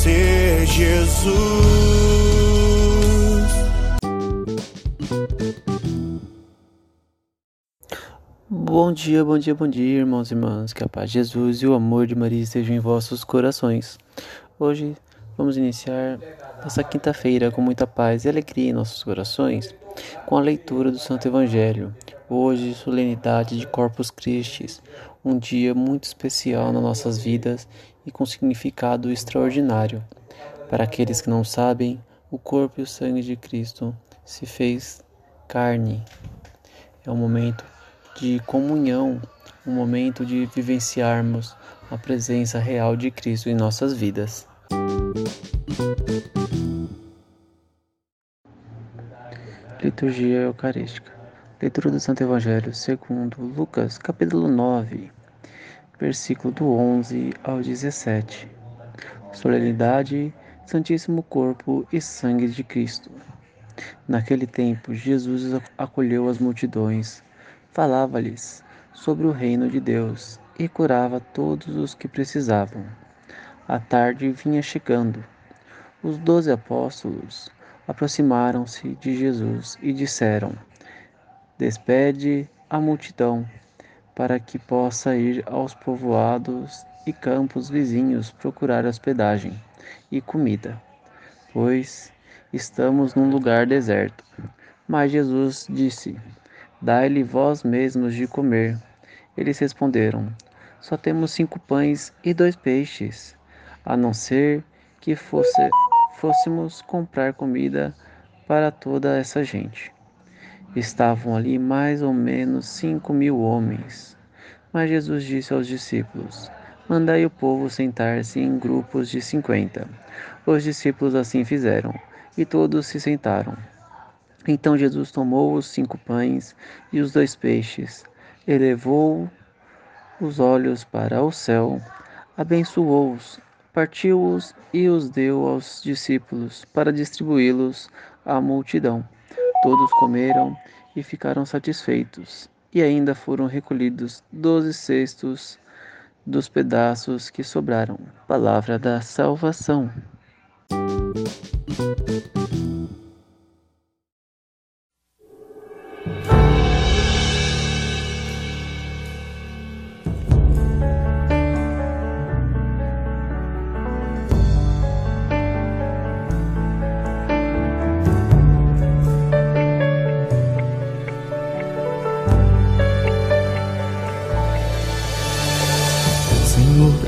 Conhecer Jesus. Bom dia, bom dia, bom dia, irmãos e irmãs. Que a paz de Jesus e o amor de Maria estejam em vossos corações. Hoje vamos iniciar essa quinta-feira com muita paz e alegria em nossos corações com a leitura do Santo Evangelho. Hoje, solenidade de Corpus Christi, um dia muito especial nas nossas vidas e com significado extraordinário. Para aqueles que não sabem, o corpo e o sangue de Cristo se fez carne. É um momento de comunhão, um momento de vivenciarmos a presença real de Cristo em nossas vidas. Liturgia Eucarística. Leitura do Santo Evangelho segundo Lucas, capítulo 9, versículo do 11 ao 17. Solenidade, Santíssimo Corpo e Sangue de Cristo. Naquele tempo, Jesus acolheu as multidões, falava-lhes sobre o reino de Deus e curava todos os que precisavam. A tarde vinha chegando. Os doze apóstolos aproximaram-se de Jesus e disseram: Despede a multidão, para que possa ir aos povoados e campos vizinhos procurar hospedagem e comida, pois estamos num lugar deserto. Mas Jesus disse: Dai-lhe vós mesmos de comer. Eles responderam: Só temos cinco pães e dois peixes, a não ser que fosse, fôssemos comprar comida para toda essa gente. Estavam ali mais ou menos cinco mil homens. Mas Jesus disse aos discípulos: Mandai o povo sentar-se em grupos de cinquenta. Os discípulos assim fizeram, e todos se sentaram. Então Jesus tomou os cinco pães e os dois peixes, elevou os olhos para o céu, abençoou-os, partiu-os e os deu aos discípulos para distribuí-los à multidão. Todos comeram e ficaram satisfeitos, e ainda foram recolhidos doze cestos dos pedaços que sobraram. Palavra da salvação.